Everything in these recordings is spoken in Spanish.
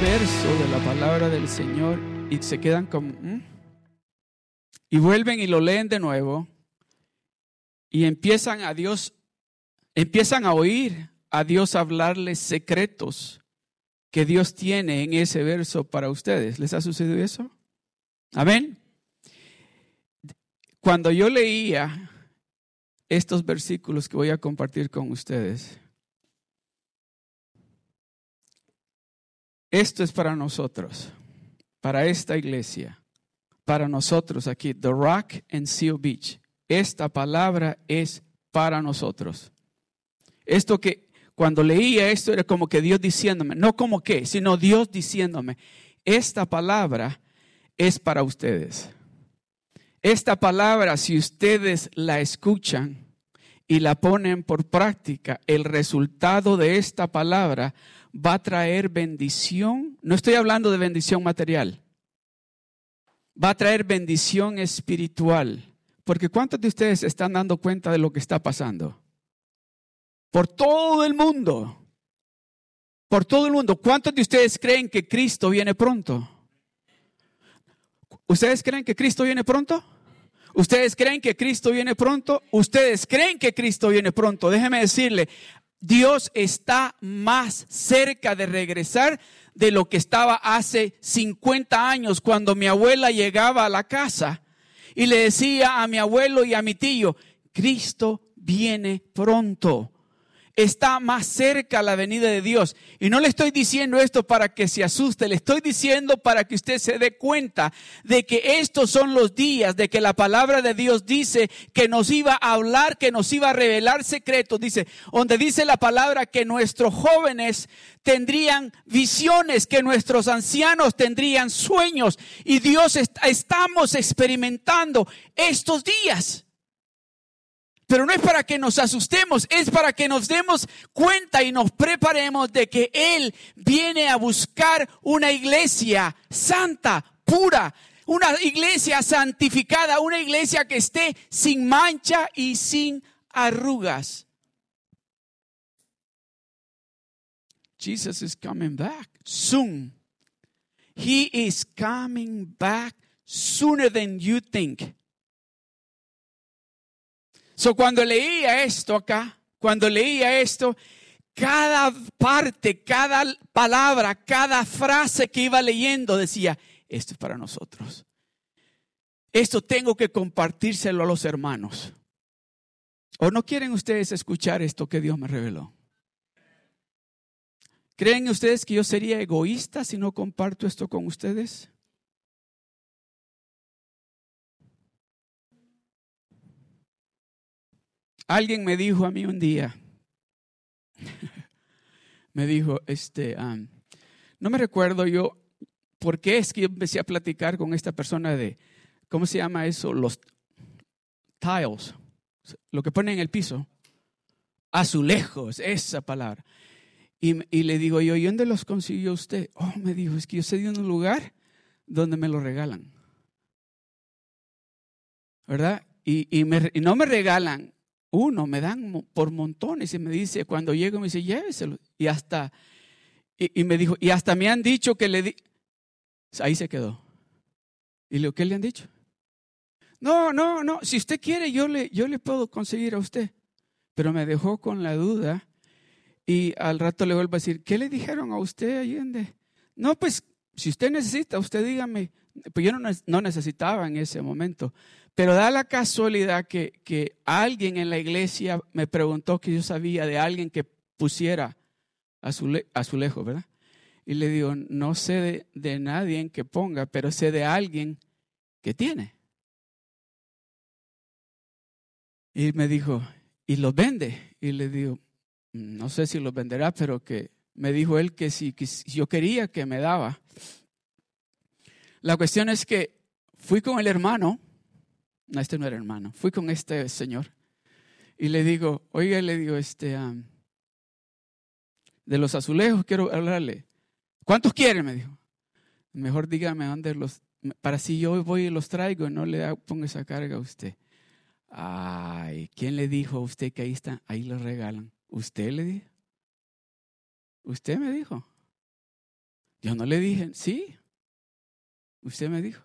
verso de la palabra del Señor y se quedan como... Y vuelven y lo leen de nuevo y empiezan a Dios, empiezan a oír a Dios hablarles secretos que Dios tiene en ese verso para ustedes. ¿Les ha sucedido eso? Amén. Cuando yo leía estos versículos que voy a compartir con ustedes, esto es para nosotros, para esta iglesia, para nosotros aquí, The Rock and Seal Beach. Esta palabra es para nosotros. Esto que cuando leía esto era como que Dios diciéndome, no como que, sino Dios diciéndome, esta palabra es para ustedes. Esta palabra, si ustedes la escuchan y la ponen por práctica, el resultado de esta palabra va a traer bendición. No estoy hablando de bendición material. Va a traer bendición espiritual. Porque ¿cuántos de ustedes están dando cuenta de lo que está pasando? Por todo el mundo. Por todo el mundo. ¿Cuántos de ustedes creen que Cristo viene pronto? ¿Ustedes creen que Cristo viene pronto? ¿Ustedes creen que Cristo viene pronto? ¿Ustedes creen que Cristo viene pronto? Déjeme decirle, Dios está más cerca de regresar de lo que estaba hace 50 años cuando mi abuela llegaba a la casa y le decía a mi abuelo y a mi tío, Cristo viene pronto está más cerca la venida de Dios. Y no le estoy diciendo esto para que se asuste, le estoy diciendo para que usted se dé cuenta de que estos son los días de que la palabra de Dios dice que nos iba a hablar, que nos iba a revelar secretos. Dice, donde dice la palabra que nuestros jóvenes tendrían visiones, que nuestros ancianos tendrían sueños. Y Dios está, estamos experimentando estos días. Pero no es para que nos asustemos, es para que nos demos cuenta y nos preparemos de que Él viene a buscar una iglesia santa, pura, una iglesia santificada, una iglesia que esté sin mancha y sin arrugas. Jesus is coming back soon. He is coming back sooner than you think. So, cuando leía esto acá, cuando leía esto, cada parte, cada palabra, cada frase que iba leyendo decía, esto es para nosotros. Esto tengo que compartírselo a los hermanos. ¿O no quieren ustedes escuchar esto que Dios me reveló? ¿Creen ustedes que yo sería egoísta si no comparto esto con ustedes? Alguien me dijo a mí un día, me dijo, este, um, no me recuerdo yo por qué es que yo empecé a platicar con esta persona de, ¿cómo se llama eso? Los tiles, lo que ponen en el piso, azulejos, esa palabra. Y, y, le digo yo, ¿y dónde los consiguió usted? Oh, me dijo, es que yo sé de un lugar donde me lo regalan. ¿Verdad? Y, y, me, y no me regalan uno, me dan por montones y me dice, cuando llego me dice, lléveselo. Y hasta, y, me dijo, y hasta me han dicho que le di, ahí se quedó. Y digo, ¿qué le han dicho? No, no, no, si usted quiere yo le, yo le puedo conseguir a usted. Pero me dejó con la duda y al rato le vuelvo a decir, ¿qué le dijeron a usted Allende? No, pues si usted necesita, usted dígame. Pues yo no, no necesitaba en ese momento. Pero da la casualidad que, que, alguien en la iglesia me preguntó que yo sabía de alguien que pusiera azule, azulejo, ¿verdad? Y le digo, no sé de, de nadie que ponga, pero sé de alguien que tiene. Y me dijo, ¿y los vende? Y le digo, no sé si los venderá, pero que me dijo él que que si yo quería que me daba. La cuestión es que fui con el hermano no, este no era hermano. Fui con este señor y le digo, oiga, le digo, este, um, de los azulejos quiero hablarle. ¿Cuántos quieren? Me dijo. Mejor dígame dónde los, para si yo voy y los traigo, no le ponga esa carga a usted. Ay, ¿quién le dijo a usted que ahí está? Ahí los regalan. ¿Usted le dijo? Usted me dijo. Yo no le dije, sí. Usted me dijo.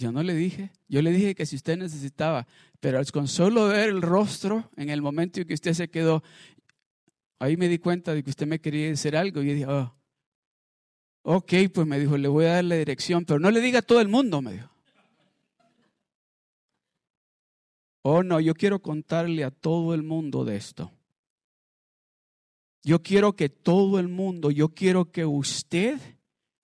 Yo no le dije. Yo le dije que si usted necesitaba, pero con solo ver el rostro en el momento en que usted se quedó, ahí me di cuenta de que usted me quería decir algo. Y yo dije, oh, ok, pues me dijo, le voy a dar la dirección, pero no le diga a todo el mundo, me dijo. Oh, no, yo quiero contarle a todo el mundo de esto. Yo quiero que todo el mundo, yo quiero que usted,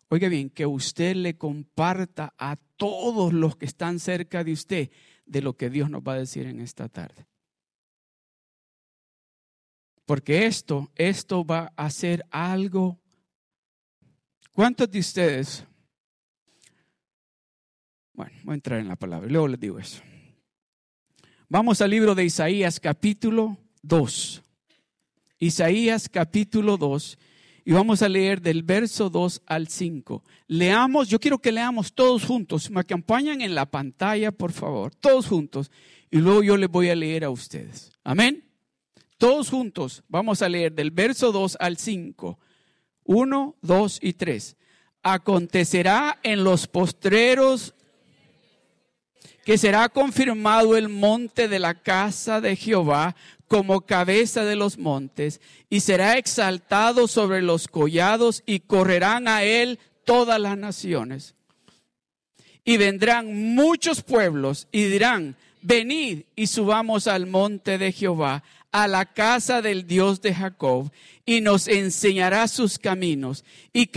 oiga bien, que usted le comparta a todos los que están cerca de usted de lo que Dios nos va a decir en esta tarde. Porque esto, esto va a ser algo. ¿Cuántos de ustedes? Bueno, voy a entrar en la palabra, luego les digo eso. Vamos al libro de Isaías capítulo 2. Isaías capítulo 2 y vamos a leer del verso 2 al 5. Leamos, yo quiero que leamos todos juntos, me acompañan en la pantalla, por favor, todos juntos, y luego yo les voy a leer a ustedes. Amén. Todos juntos vamos a leer del verso 2 al 5. 1, 2 y 3. Acontecerá en los postreros que será confirmado el monte de la casa de Jehová como cabeza de los montes, y será exaltado sobre los collados, y correrán a él todas las naciones. Y vendrán muchos pueblos y dirán, venid y subamos al monte de Jehová, a la casa del Dios de Jacob, y nos enseñará sus caminos, y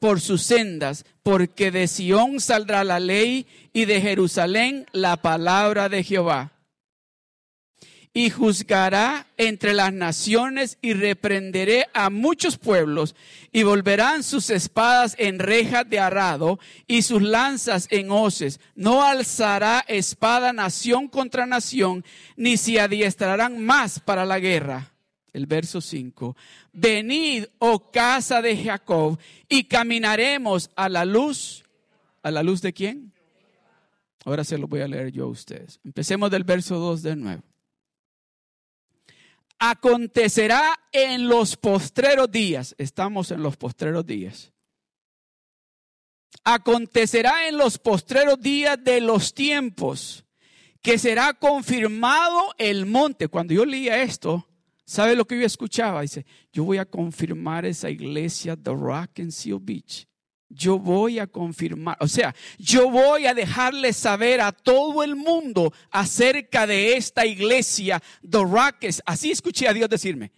por sus sendas, porque de Sión saldrá la ley, y de Jerusalén la palabra de Jehová y juzgará entre las naciones y reprenderé a muchos pueblos y volverán sus espadas en rejas de arado y sus lanzas en hoces. No alzará espada nación contra nación, ni se adiestrarán más para la guerra. El verso 5. Venid, oh casa de Jacob, y caminaremos a la luz. ¿A la luz de quién? Ahora se lo voy a leer yo a ustedes. Empecemos del verso 2 de nuevo acontecerá en los postreros días. Estamos en los postreros días. Acontecerá en los postreros días de los tiempos que será confirmado el monte. Cuando yo leía esto, ¿sabe lo que yo escuchaba? Dice, yo voy a confirmar esa iglesia The Rock and Seal Beach yo voy a confirmar, o sea, yo voy a dejarle saber a todo el mundo acerca de esta iglesia, The Rockets. Así escuché a Dios decirme.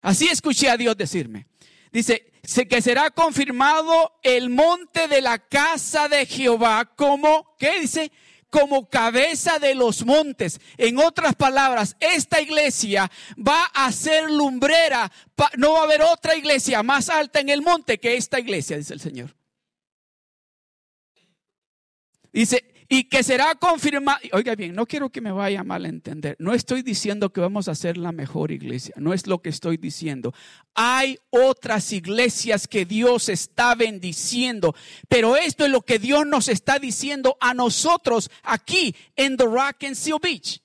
Así escuché a Dios decirme. Dice, que será confirmado el monte de la casa de Jehová como, ¿qué dice? Como cabeza de los montes. En otras palabras, esta iglesia va a ser lumbrera. No va a haber otra iglesia más alta en el monte que esta iglesia, dice el Señor. Dice, y que será confirmado. Oiga bien, no quiero que me vaya mal a entender. No estoy diciendo que vamos a ser la mejor iglesia. No es lo que estoy diciendo. Hay otras iglesias que Dios está bendiciendo. Pero esto es lo que Dios nos está diciendo a nosotros aquí en The Rock and Seal Beach.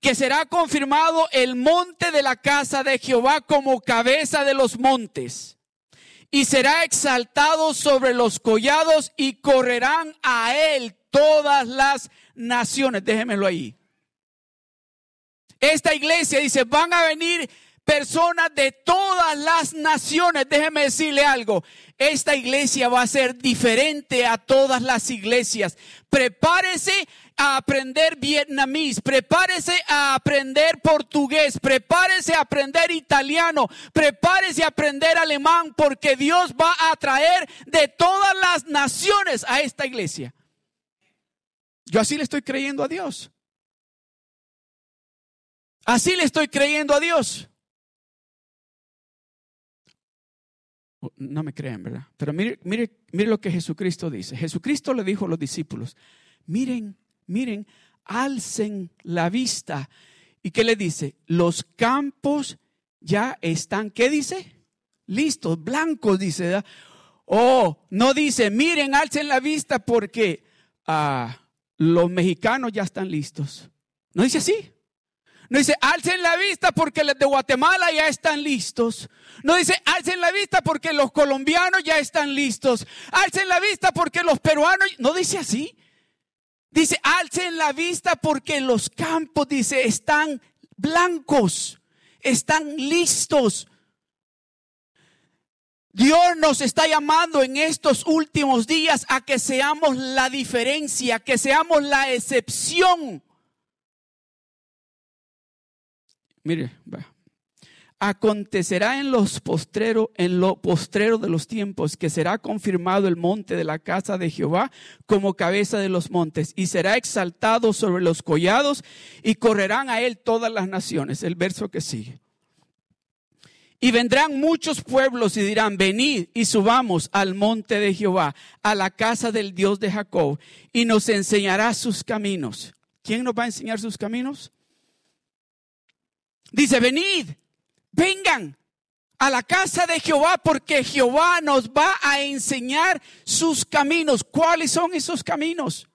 Que será confirmado el monte de la casa de Jehová como cabeza de los montes y será exaltado sobre los collados y correrán a él todas las naciones. Déjenmelo ahí. Esta iglesia dice, van a venir personas de todas las naciones. Déjeme decirle algo. Esta iglesia va a ser diferente a todas las iglesias. Prepárese a aprender vietnamís, prepárese a aprender portugués, prepárese a aprender italiano, prepárese a aprender alemán, porque Dios va a traer de todas las naciones a esta iglesia. Yo así le estoy creyendo a Dios. Así le estoy creyendo a Dios. No me creen, ¿verdad? Pero mire, mire, mire lo que Jesucristo dice. Jesucristo le dijo a los discípulos, miren miren, alcen la vista. ¿Y qué le dice? Los campos ya están, ¿qué dice? Listos, blancos, dice. Oh, no dice, miren, alcen la vista porque ah, los mexicanos ya están listos. No dice así. No dice, alcen la vista porque los de Guatemala ya están listos. No dice, alcen la vista porque los colombianos ya están listos. Alcen la vista porque los peruanos, no dice así. Dice, alcen la vista porque los campos, dice, están blancos, están listos. Dios nos está llamando en estos últimos días a que seamos la diferencia, que seamos la excepción. Mire, acontecerá en los postreros, en lo postrero de los tiempos, que será confirmado el monte de la casa de Jehová como cabeza de los montes, y será exaltado sobre los collados, y correrán a él todas las naciones. El verso que sigue. Y vendrán muchos pueblos y dirán, venid y subamos al monte de Jehová, a la casa del Dios de Jacob, y nos enseñará sus caminos. ¿Quién nos va a enseñar sus caminos? Dice, venid, vengan a la casa de Jehová porque Jehová nos va a enseñar sus caminos. ¿Cuáles son esos caminos?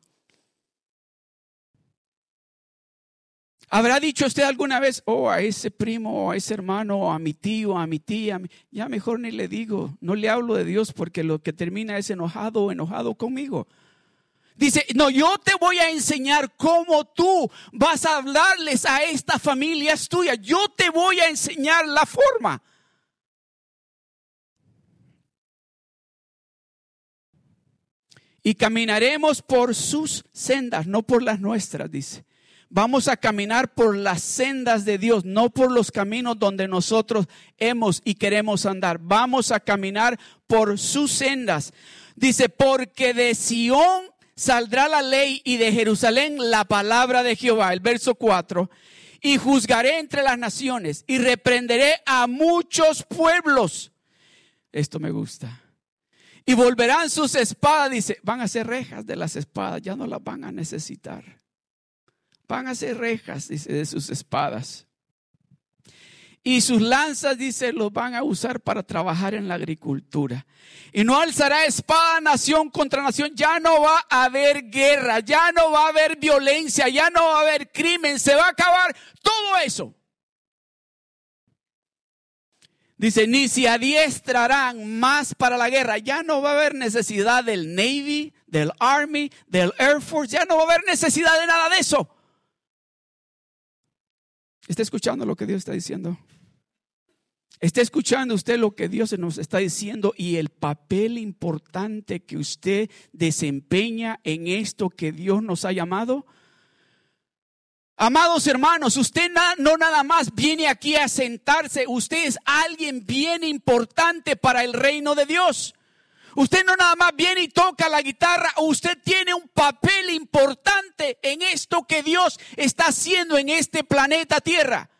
¿Habrá dicho usted alguna vez, oh, a ese primo, a ese hermano, a mi tío, a mi tía? Ya mejor ni le digo, no le hablo de Dios porque lo que termina es enojado o enojado conmigo. Dice, no, yo te voy a enseñar cómo tú vas a hablarles a esta familia tuya. Yo te voy a enseñar la forma. Y caminaremos por sus sendas, no por las nuestras, dice. Vamos a caminar por las sendas de Dios, no por los caminos donde nosotros hemos y queremos andar. Vamos a caminar por sus sendas. Dice, porque de Sión saldrá la ley y de Jerusalén la palabra de Jehová. El verso 4. Y juzgaré entre las naciones y reprenderé a muchos pueblos. Esto me gusta. Y volverán sus espadas, dice, van a ser rejas de las espadas, ya no las van a necesitar. Van a ser rejas, dice, de sus espadas. Y sus lanzas, dice, los van a usar para trabajar en la agricultura. Y no alzará espada nación contra nación. Ya no va a haber guerra, ya no va a haber violencia, ya no va a haber crimen. Se va a acabar todo eso. Dice, ni se adiestrarán más para la guerra. Ya no va a haber necesidad del Navy, del Army, del Air Force. Ya no va a haber necesidad de nada de eso. ¿Está escuchando lo que Dios está diciendo? ¿Está escuchando usted lo que Dios nos está diciendo y el papel importante que usted desempeña en esto que Dios nos ha llamado? Amados hermanos, usted no nada más viene aquí a sentarse, usted es alguien bien importante para el reino de Dios. Usted no nada más viene y toca la guitarra, usted tiene un papel importante en esto que Dios está haciendo en este planeta Tierra.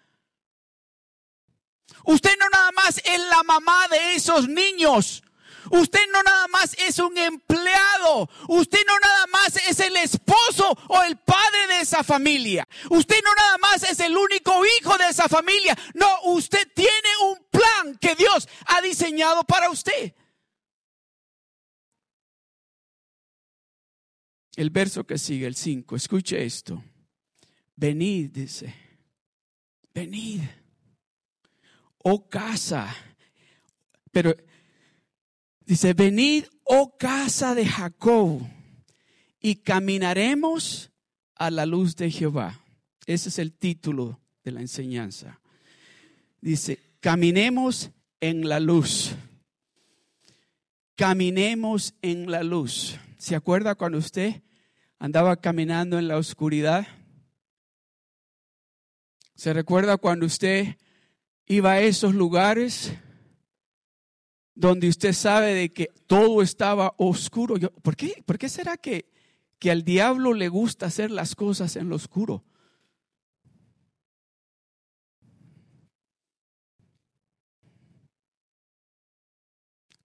Usted no nada más es la mamá de esos niños. Usted no nada más es un empleado. Usted no nada más es el esposo o el padre de esa familia. Usted no nada más es el único hijo de esa familia. No, usted tiene un plan que Dios ha diseñado para usted. El verso que sigue, el 5, escuche esto. Venid, dice. Venid. Oh casa. Pero dice, venid, oh casa de Jacob, y caminaremos a la luz de Jehová. Ese es el título de la enseñanza. Dice, caminemos en la luz. Caminemos en la luz. ¿Se acuerda cuando usted andaba caminando en la oscuridad? ¿Se recuerda cuando usted iba a esos lugares donde usted sabe de que todo estaba oscuro? ¿por, qué, ¿Por qué será que, que al diablo le gusta hacer las cosas en lo oscuro?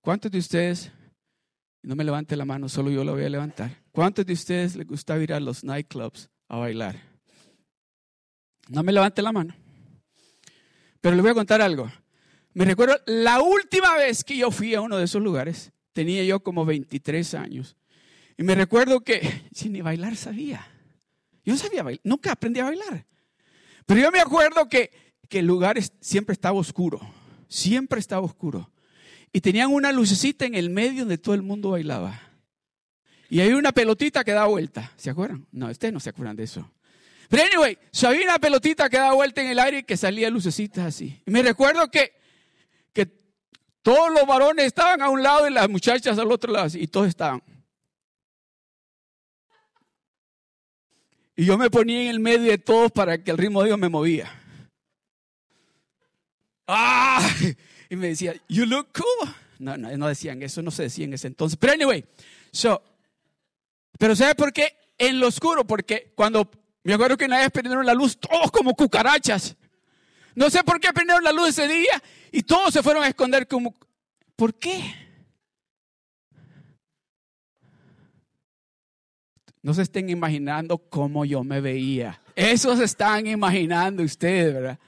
¿Cuántos de ustedes no me levante la mano, solo yo la voy a levantar. ¿Cuántos de ustedes les gusta ir a los nightclubs a bailar? No me levante la mano. Pero les voy a contar algo. Me recuerdo la última vez que yo fui a uno de esos lugares, tenía yo como 23 años. Y me recuerdo que sin ni bailar sabía. Yo sabía bailar, nunca aprendí a bailar. Pero yo me acuerdo que, que el lugar siempre estaba oscuro, siempre estaba oscuro. Y tenían una lucecita en el medio donde todo el mundo bailaba. Y hay una pelotita que da vuelta. ¿Se acuerdan? No, ustedes no se acuerdan de eso. Pero anyway, so había una pelotita que da vuelta en el aire y que salía lucecitas así. Y me recuerdo que, que todos los varones estaban a un lado y las muchachas al otro lado. Y todos estaban. Y yo me ponía en el medio de todos para que el ritmo de Dios me movía. ¡Ah! Y me decía, you look cool. No, no, no decían eso, no se decía en ese entonces. Pero anyway, so, pero ¿sabe por qué? En lo oscuro, porque cuando me acuerdo que una vez prendieron la luz, todos como cucarachas. No sé por qué prendieron la luz ese día y todos se fueron a esconder como... ¿Por qué? No se estén imaginando cómo yo me veía. Eso se están imaginando ustedes, ¿verdad?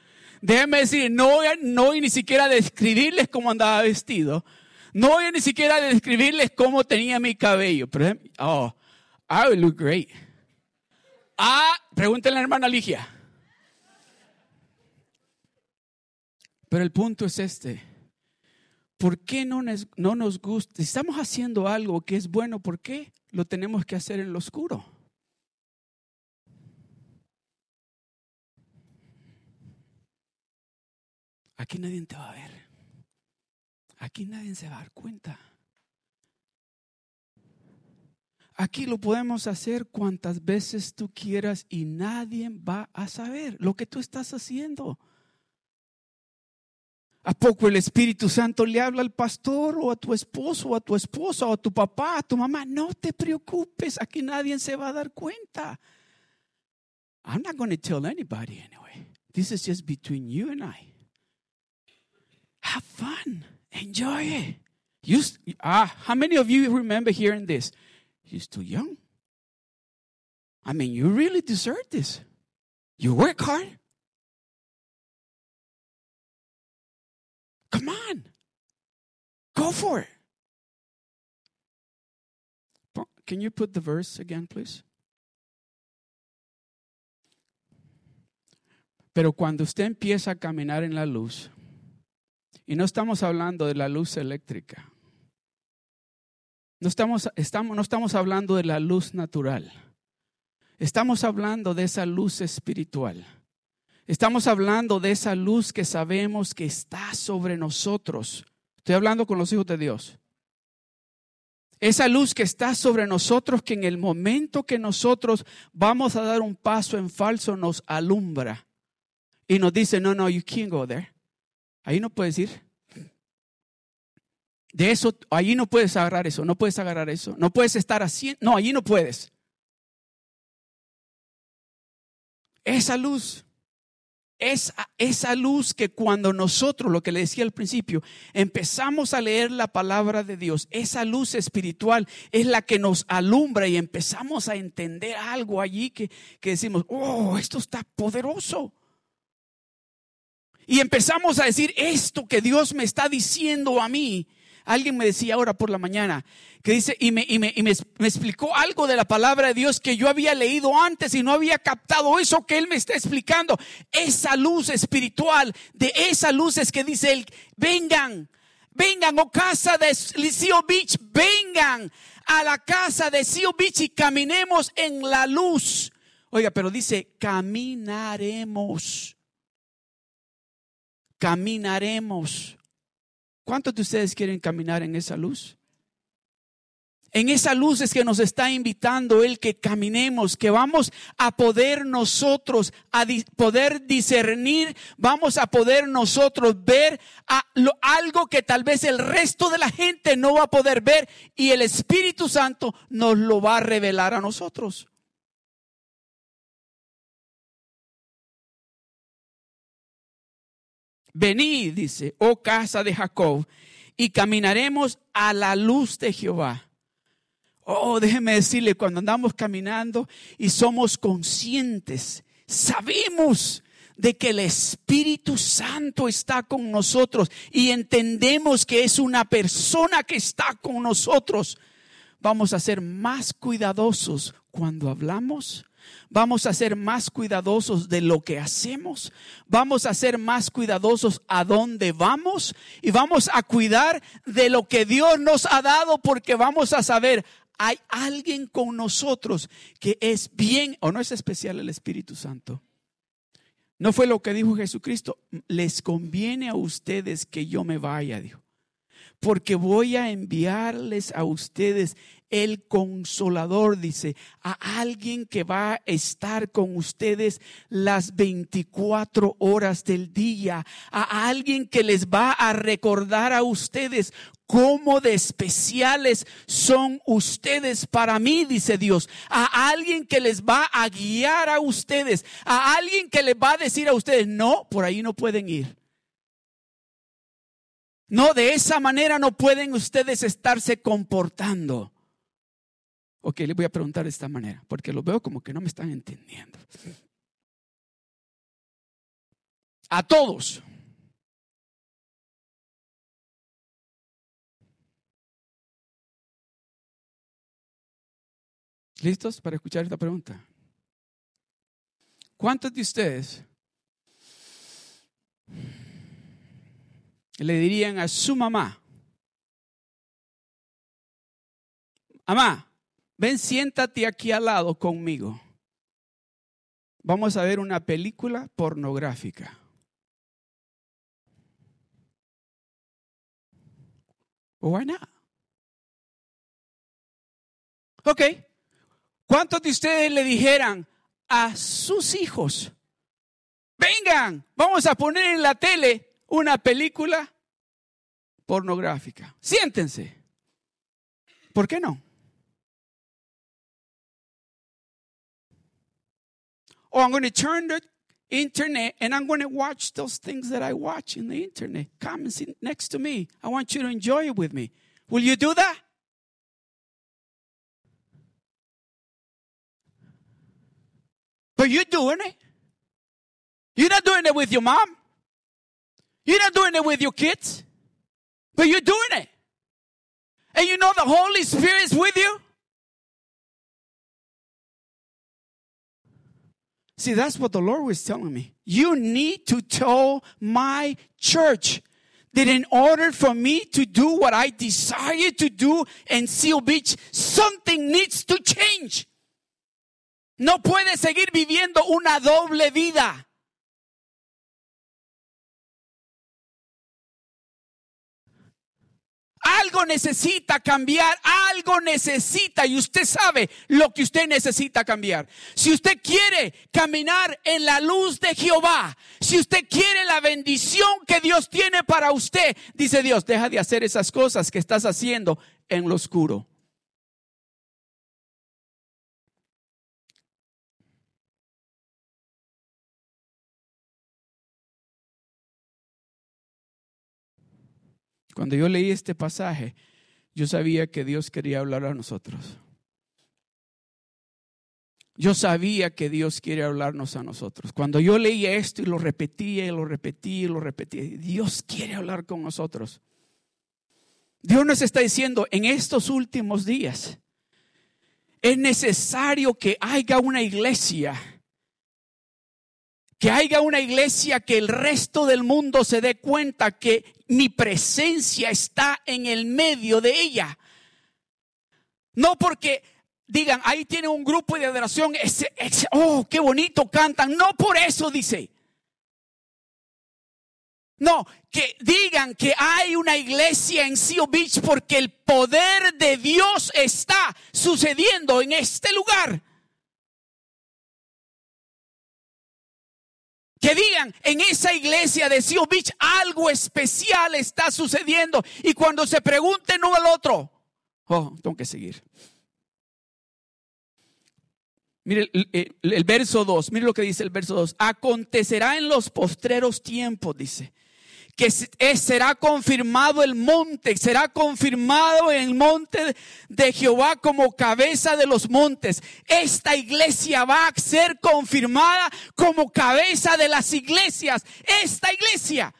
Déjenme decir, no voy, voy ni siquiera a describirles cómo andaba vestido. No voy ni siquiera a describirles cómo tenía mi cabello. Pero, oh, I would look great. Ah, pregúntenle a la hermana Ligia. Pero el punto es este. ¿Por qué no nos, no nos gusta? Si estamos haciendo algo que es bueno, ¿por qué lo tenemos que hacer en lo oscuro? Aquí nadie te va a ver. Aquí nadie se va a dar cuenta. Aquí lo podemos hacer cuantas veces tú quieras y nadie va a saber lo que tú estás haciendo. ¿A poco el Espíritu Santo le habla al pastor o a tu esposo o a tu esposa o a tu papá, a tu mamá? No te preocupes, aquí nadie se va a dar cuenta. I'm not going to tell anybody anyway. This is just between you and I. Have fun. Enjoy it. You, ah, how many of you remember hearing this? He's too young. I mean, you really deserve this. You work hard. Come on. Go for it. Can you put the verse again, please? Pero cuando usted empieza a caminar en la luz, y no estamos hablando de la luz eléctrica, no estamos, estamos, no estamos hablando de la luz natural. Estamos hablando de esa luz espiritual. Estamos hablando de esa luz que sabemos que está sobre nosotros. Estoy hablando con los hijos de Dios. Esa luz que está sobre nosotros, que en el momento que nosotros vamos a dar un paso en falso, nos alumbra. Y nos dice, no, no, you can't go there. Ahí no puedes ir. De eso, allí no puedes agarrar eso, no puedes agarrar eso, no puedes estar así, no, allí no puedes. Esa luz, esa, esa luz que cuando nosotros, lo que le decía al principio, empezamos a leer la palabra de Dios, esa luz espiritual es la que nos alumbra y empezamos a entender algo allí que, que decimos, oh, esto está poderoso. Y empezamos a decir esto que Dios me está diciendo a mí Alguien me decía ahora por la mañana que dice, y, me, y, me, y me, explicó algo de la palabra de Dios que yo había leído antes y no había captado eso que Él me está explicando. Esa luz espiritual, de esa luz es que dice Él, vengan, vengan, oh casa de Seal Beach, vengan a la casa de Seal Beach y caminemos en la luz. Oiga, pero dice, caminaremos. Caminaremos. ¿Cuántos de ustedes quieren caminar en esa luz? En esa luz es que nos está invitando Él que caminemos, que vamos a poder nosotros, a poder discernir, vamos a poder nosotros ver algo que tal vez el resto de la gente no va a poder ver y el Espíritu Santo nos lo va a revelar a nosotros. Venid, dice, oh casa de Jacob, y caminaremos a la luz de Jehová. Oh, déjeme decirle, cuando andamos caminando y somos conscientes, sabemos de que el Espíritu Santo está con nosotros y entendemos que es una persona que está con nosotros. vamos a ser más cuidadosos cuando hablamos. Vamos a ser más cuidadosos de lo que hacemos. Vamos a ser más cuidadosos a dónde vamos. Y vamos a cuidar de lo que Dios nos ha dado porque vamos a saber, hay alguien con nosotros que es bien o no es especial el Espíritu Santo. No fue lo que dijo Jesucristo. Les conviene a ustedes que yo me vaya, dijo. Porque voy a enviarles a ustedes el consolador, dice, a alguien que va a estar con ustedes las 24 horas del día, a alguien que les va a recordar a ustedes cómo de especiales son ustedes para mí, dice Dios. A alguien que les va a guiar a ustedes, a alguien que les va a decir a ustedes, no, por ahí no pueden ir. No, de esa manera no pueden ustedes estarse comportando. Ok, les voy a preguntar de esta manera, porque lo veo como que no me están entendiendo. A todos. ¿Listos para escuchar esta pregunta? ¿Cuántos de ustedes le dirían a su mamá, mamá, ven, siéntate aquí al lado conmigo. Vamos a ver una película pornográfica. Why not? Ok. ¿Cuántos de ustedes le dijeran a sus hijos, vengan, vamos a poner en la tele una película pornográfica? Siéntense. ¿Por qué no? Oh, I'm going to turn the internet and I'm going to watch those things that I watch in the internet. Come and sit next to me. I want you to enjoy it with me. Will you do that? But you're doing it. You're not doing it with your mom. You're not doing it with your kids. But you're doing it. And you know the Holy Spirit is with you. See, that's what the Lord was telling me. You need to tell my church that in order for me to do what I desire to do in Seal Beach, something needs to change. No puede seguir viviendo una doble vida. Algo necesita cambiar, algo necesita y usted sabe lo que usted necesita cambiar. Si usted quiere caminar en la luz de Jehová, si usted quiere la bendición que Dios tiene para usted, dice Dios, deja de hacer esas cosas que estás haciendo en lo oscuro. Cuando yo leí este pasaje, yo sabía que Dios quería hablar a nosotros. Yo sabía que Dios quiere hablarnos a nosotros. Cuando yo leía esto y lo repetía y lo repetía y lo repetía, Dios quiere hablar con nosotros. Dios nos está diciendo en estos últimos días, es necesario que haya una iglesia, que haya una iglesia que el resto del mundo se dé cuenta que mi presencia está en el medio de ella. No porque digan, ahí tiene un grupo de adoración, oh, qué bonito cantan. No por eso dice. No, que digan que hay una iglesia en Seal Beach porque el poder de Dios está sucediendo en este lugar. Que digan, en esa iglesia de Seal Beach algo especial está sucediendo. Y cuando se pregunten uno al otro, oh, tengo que seguir. Mire el, el verso 2, mire lo que dice el verso 2. Acontecerá en los postreros tiempos, dice que será confirmado el monte, será confirmado el monte de Jehová como cabeza de los montes. Esta iglesia va a ser confirmada como cabeza de las iglesias. Esta iglesia.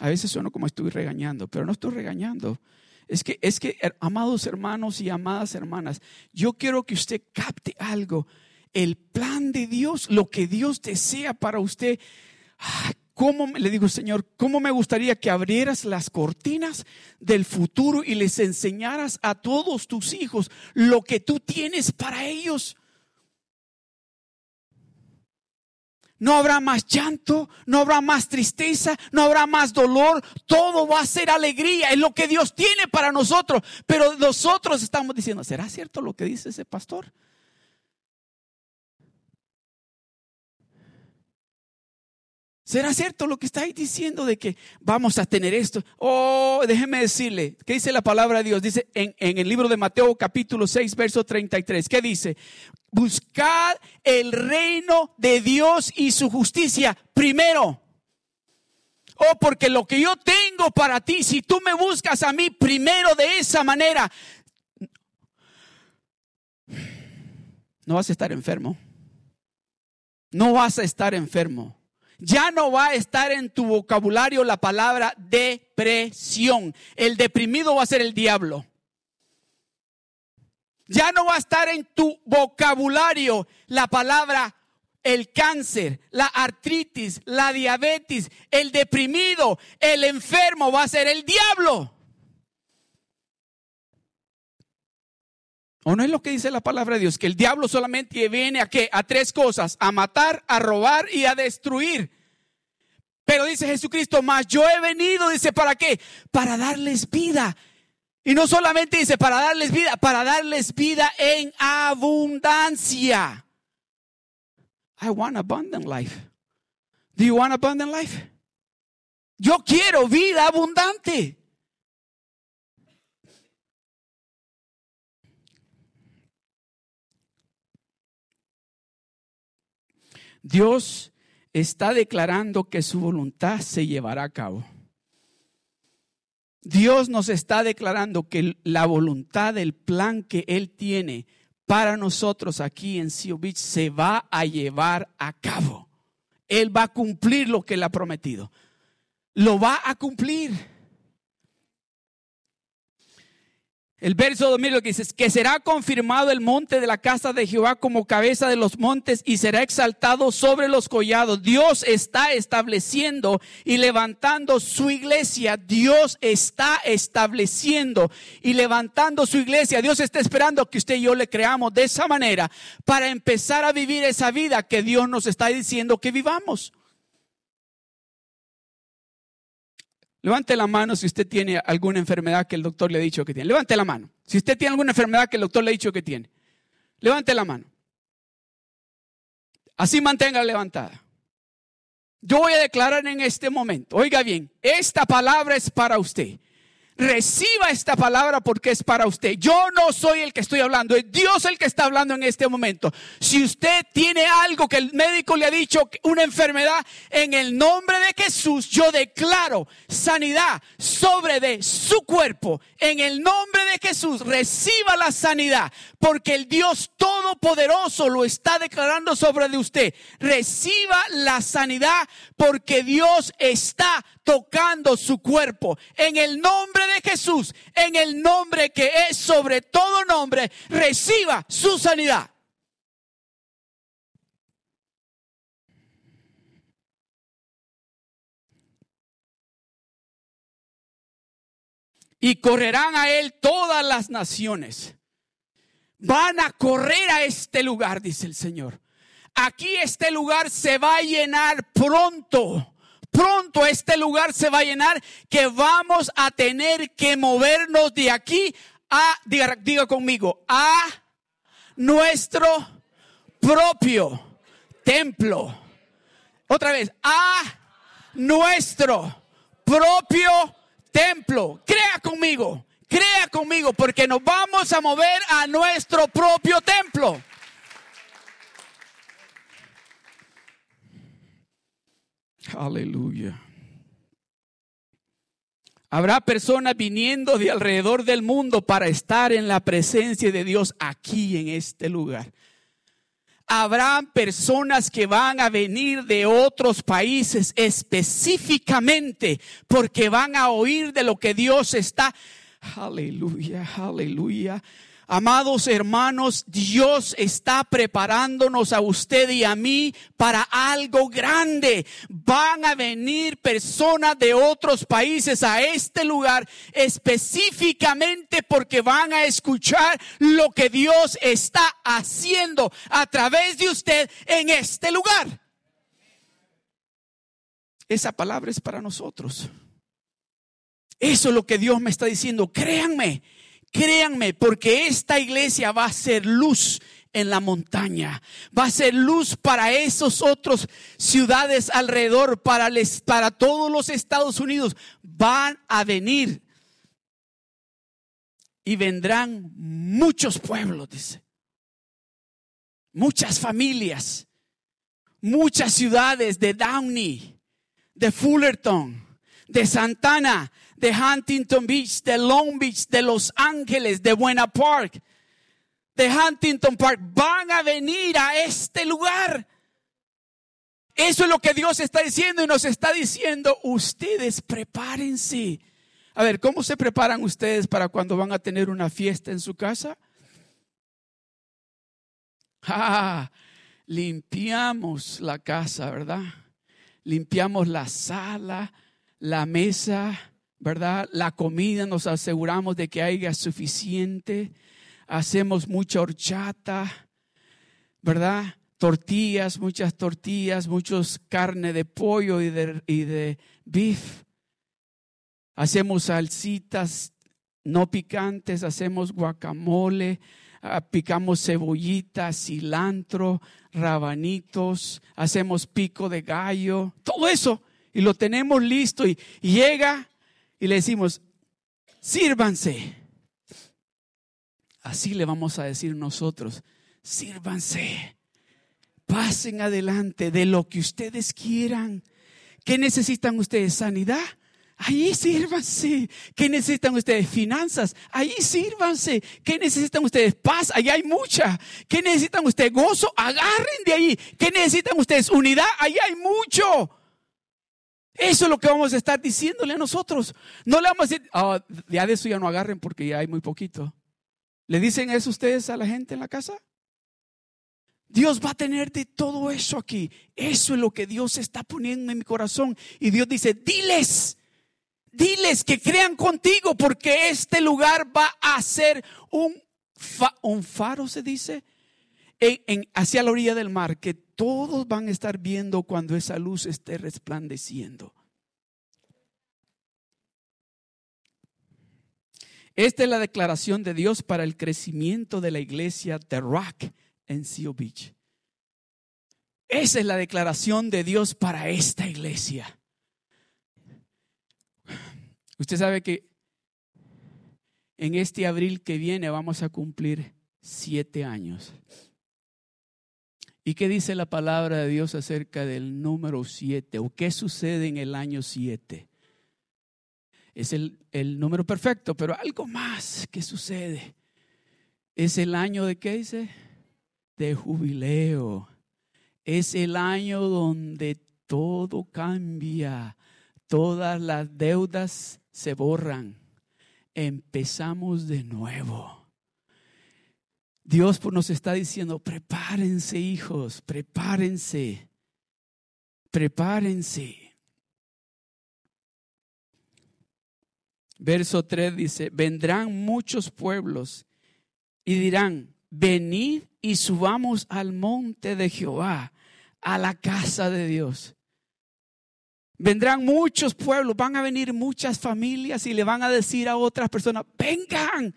A veces sueno como estoy regañando, pero no estoy regañando. Es que, es que, amados hermanos y amadas hermanas, yo quiero que usted capte algo. El plan de Dios, lo que Dios desea para usted. Ah, ¿Cómo le digo, Señor, cómo me gustaría que abrieras las cortinas del futuro y les enseñaras a todos tus hijos lo que tú tienes para ellos? No habrá más llanto, no habrá más tristeza, no habrá más dolor. Todo va a ser alegría. Es lo que Dios tiene para nosotros. Pero nosotros estamos diciendo, ¿será cierto lo que dice ese pastor? ¿Será cierto lo que estáis diciendo de que vamos a tener esto? Oh, déjeme decirle, ¿qué dice la palabra de Dios? Dice en, el libro de Mateo capítulo 6, verso 33. ¿Qué dice? Buscad el reino de Dios y su justicia primero. Oh, porque lo que yo tengo para ti, si tú me buscas a mí primero de esa manera, no vas a estar enfermo. No vas a estar enfermo ya no va a estar en tu vocabulario la palabra depresión. El deprimido va a ser el diablo. Ya no va a estar en tu vocabulario la palabra el cáncer, la artritis, la diabetes, el deprimido, el enfermo va a ser el diablo. ¿O no es lo que dice la palabra de Dios? Que el diablo solamente viene a qué? A tres cosas, a matar, a robar y a destruir. Pero dice Jesucristo, más yo he venido, dice, ¿para qué? Para darles vida. Y no solamente dice para darles vida, para darles vida en abundancia. I want abundant life. Do you want abundant life? Yo quiero vida abundante. Dios está declarando que su voluntad se llevará a cabo. Dios nos está declarando que la voluntad del plan que Él tiene para nosotros aquí en Seal Beach se va a llevar a cabo. Él va a cumplir lo que Él ha prometido. Lo va a cumplir. El verso 2000 lo que dice es que será confirmado el monte de la casa de Jehová como cabeza de los montes y será exaltado sobre los collados. Dios está estableciendo y levantando su iglesia. Dios está estableciendo y levantando su iglesia. Dios está esperando que usted y yo le creamos de esa manera para empezar a vivir esa vida que Dios nos está diciendo que vivamos. Levante la mano si usted tiene alguna enfermedad que el doctor le ha dicho que tiene. Levante la mano. Si usted tiene alguna enfermedad que el doctor le ha dicho que tiene. Levante la mano. Así mantenga levantada. Yo voy a declarar en este momento, oiga bien, esta palabra es para usted reciba esta palabra porque es para usted. Yo no soy el que estoy hablando, es Dios el que está hablando en este momento. Si usted tiene algo que el médico le ha dicho, una enfermedad, en el nombre de Jesús, yo declaro sanidad sobre de su cuerpo. En el nombre de Jesús, reciba la sanidad porque el Dios Todopoderoso lo está declarando sobre de usted. Reciba la sanidad porque Dios está tocando su cuerpo. En el nombre de Jesús, en el nombre que es sobre todo nombre, reciba su sanidad. Y correrán a él todas las naciones. Van a correr a este lugar, dice el Señor. Aquí este lugar se va a llenar pronto pronto este lugar se va a llenar que vamos a tener que movernos de aquí a, diga, conmigo, a nuestro propio templo. Otra vez, a nuestro propio templo. Crea conmigo, crea conmigo, porque nos vamos a mover a nuestro propio templo. Aleluya. Habrá personas viniendo de alrededor del mundo para estar en la presencia de Dios aquí en este lugar. Habrá personas que van a venir de otros países específicamente porque van a oír de lo que Dios está Aleluya, aleluya. Amados hermanos, Dios está preparándonos a usted y a mí para algo grande. Van a venir personas de otros países a este lugar específicamente porque van a escuchar lo que Dios está haciendo a través de usted en este lugar. Esa palabra es para nosotros. Eso es lo que Dios me está diciendo. Créanme, Créanme, porque esta iglesia va a ser luz en la montaña. Va a ser luz para esos otros ciudades alrededor, para, para todos los Estados Unidos. Van a venir y vendrán muchos pueblos, dice. Muchas familias, muchas ciudades de Downey, de Fullerton, de Santana, de Huntington Beach, de Long Beach, de Los Ángeles, de Buena Park, de Huntington Park, van a venir a este lugar. Eso es lo que Dios está diciendo y nos está diciendo, ustedes prepárense. A ver, ¿cómo se preparan ustedes para cuando van a tener una fiesta en su casa? Ah, limpiamos la casa, ¿verdad? Limpiamos la sala, la mesa, ¿verdad? La comida nos aseguramos de que haya suficiente. Hacemos mucha horchata, ¿verdad? Tortillas, muchas tortillas, muchos carne de pollo y de, y de beef. Hacemos salsitas no picantes, hacemos guacamole, ah, picamos cebollitas, cilantro, rabanitos, hacemos pico de gallo, todo eso. Y lo tenemos listo y llega y le decimos, sírvanse. Así le vamos a decir nosotros, sírvanse. Pasen adelante de lo que ustedes quieran. ¿Qué necesitan ustedes? ¿Sanidad? Ahí sírvanse. ¿Qué necesitan ustedes? Finanzas. Ahí sírvanse. ¿Qué necesitan ustedes? Paz. Ahí hay mucha. ¿Qué necesitan ustedes? Gozo. Agarren de ahí. ¿Qué necesitan ustedes? Unidad. Ahí hay mucho. Eso es lo que vamos a estar diciéndole a nosotros. No le vamos a decir, oh, ya de eso ya no agarren porque ya hay muy poquito. ¿Le dicen eso ustedes a la gente en la casa? Dios va a tener de todo eso aquí. Eso es lo que Dios está poniendo en mi corazón. Y Dios dice, diles, diles que crean contigo porque este lugar va a ser un faro, se dice, hacia la orilla del mar, que todos van a estar viendo cuando esa luz esté resplandeciendo. Esta es la declaración de Dios para el crecimiento de la iglesia de Rock en Seal Beach. Esa es la declaración de Dios para esta iglesia. Usted sabe que en este abril que viene vamos a cumplir siete años. ¿Y qué dice la palabra de Dios acerca del número siete? ¿O qué sucede en el año siete? Es el, el número perfecto, pero algo más que sucede. Es el año de qué dice? De jubileo. Es el año donde todo cambia. Todas las deudas se borran. Empezamos de nuevo. Dios nos está diciendo, prepárense hijos, prepárense, prepárense. Verso 3 dice, vendrán muchos pueblos y dirán, venid y subamos al monte de Jehová, a la casa de Dios. Vendrán muchos pueblos, van a venir muchas familias y le van a decir a otras personas, vengan,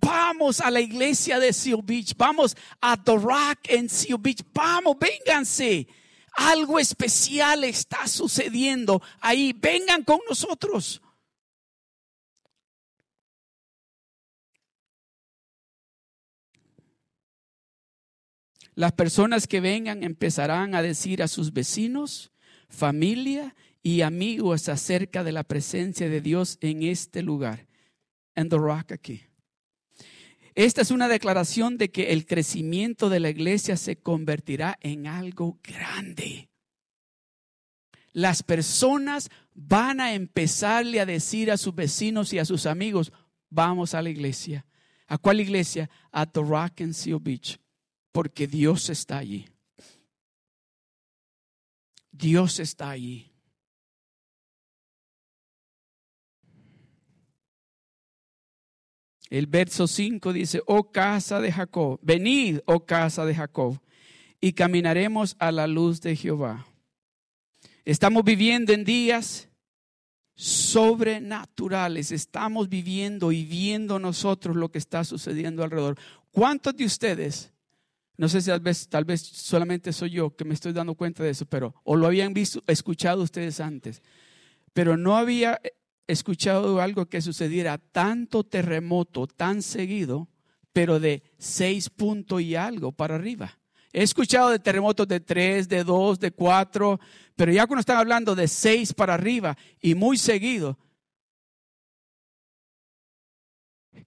Vamos a la iglesia de Seal Beach. Vamos a The Rock en Seal Beach. Vamos, vénganse. Algo especial está sucediendo ahí. Vengan con nosotros. Las personas que vengan empezarán a decir a sus vecinos, familia y amigos acerca de la presencia de Dios en este lugar, en The Rock aquí. Esta es una declaración de que el crecimiento de la iglesia se convertirá en algo grande. Las personas van a empezarle a decir a sus vecinos y a sus amigos, vamos a la iglesia. ¿A cuál iglesia? A The and Seal Beach. Porque Dios está allí. Dios está allí. El verso 5 dice, oh casa de Jacob, venid, oh casa de Jacob, y caminaremos a la luz de Jehová. Estamos viviendo en días sobrenaturales. Estamos viviendo y viendo nosotros lo que está sucediendo alrededor. ¿Cuántos de ustedes, no sé si tal vez, tal vez solamente soy yo que me estoy dando cuenta de eso, pero o lo habían visto, escuchado ustedes antes, pero no había escuchado algo que sucediera tanto terremoto tan seguido, pero de seis puntos y algo para arriba. He escuchado de terremotos de tres, de dos, de cuatro, pero ya cuando están hablando de seis para arriba y muy seguido,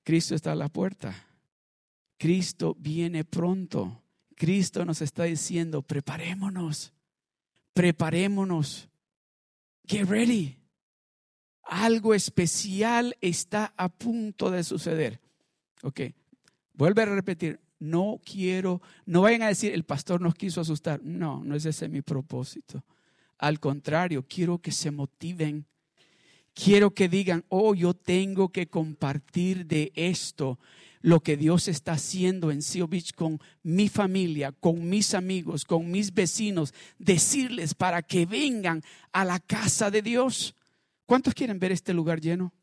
Cristo está a la puerta. Cristo viene pronto. Cristo nos está diciendo, preparémonos, preparémonos. Get ready. Algo especial está a punto de suceder. Ok, vuelve a repetir, no quiero, no vayan a decir, el pastor nos quiso asustar. No, no es ese mi propósito. Al contrario, quiero que se motiven. Quiero que digan, oh, yo tengo que compartir de esto lo que Dios está haciendo en Seal Beach con mi familia, con mis amigos, con mis vecinos, decirles para que vengan a la casa de Dios. ¿Cuántos quieren ver este lugar lleno?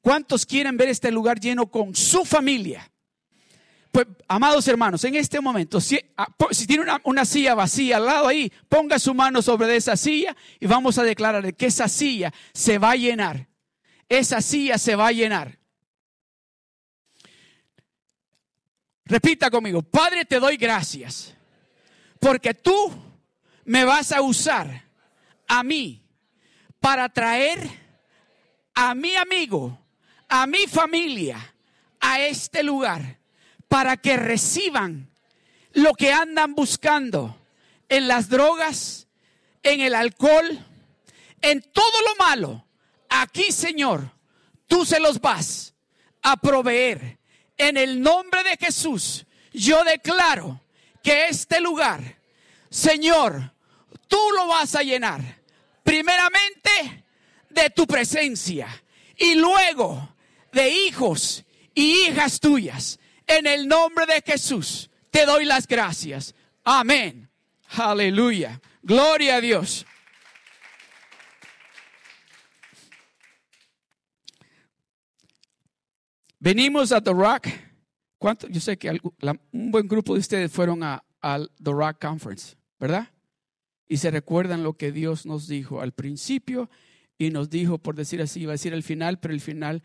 ¿Cuántos quieren ver este lugar lleno con su familia? Pues, amados hermanos, en este momento, si, ah, tiene una, silla vacía al lado ahí, ponga su mano sobre esa silla y vamos a declarar que esa silla se va a llenar. Esa silla se va a llenar. Repita conmigo, Padre, te doy gracias porque tú me vas a usar a mí para traer a mi amigo, a mi familia, a este lugar para que reciban lo que andan buscando en las drogas, en el alcohol, en todo lo malo. Aquí, Señor, tú se los vas a proveer. En el nombre de Jesús, yo declaro que este lugar, Señor, tú lo vas a llenar. Primeramente de tu presencia y luego de hijos y hijas tuyas en el nombre de Jesús, te doy las gracias. Amén. Aleluya. Gloria a Dios. Venimos a The Rock. ¿Cuánto? Yo sé que un buen grupo de ustedes fueron a, al The Rock Conference, ¿verdad? Y se recuerdan lo que Dios nos dijo al principio y nos dijo, por decir así, iba a decir al final, pero el final